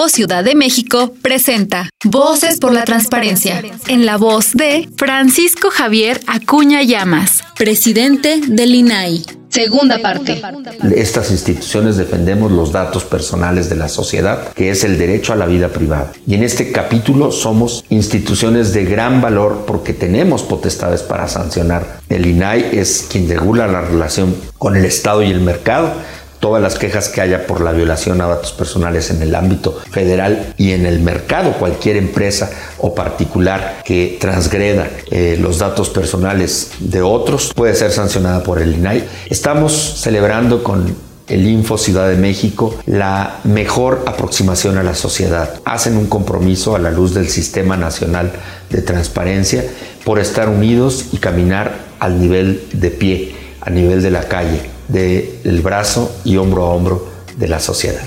Info Ciudad de México presenta Voces por la Transparencia, en la voz de Francisco Javier Acuña Llamas, presidente del INAI. Segunda parte. Estas instituciones defendemos los datos personales de la sociedad, que es el derecho a la vida privada. Y en este capítulo somos instituciones de gran valor porque tenemos potestades para sancionar. El INAI es quien regula la relación con el Estado y el mercado todas las quejas que haya por la violación a datos personales en el ámbito federal y en el mercado, cualquier empresa o particular que transgreda eh, los datos personales de otros puede ser sancionada por el INAI. Estamos celebrando con el Info Ciudad de México la mejor aproximación a la sociedad. Hacen un compromiso a la luz del Sistema Nacional de Transparencia por estar unidos y caminar al nivel de pie, a nivel de la calle del brazo y hombro a hombro de la sociedad.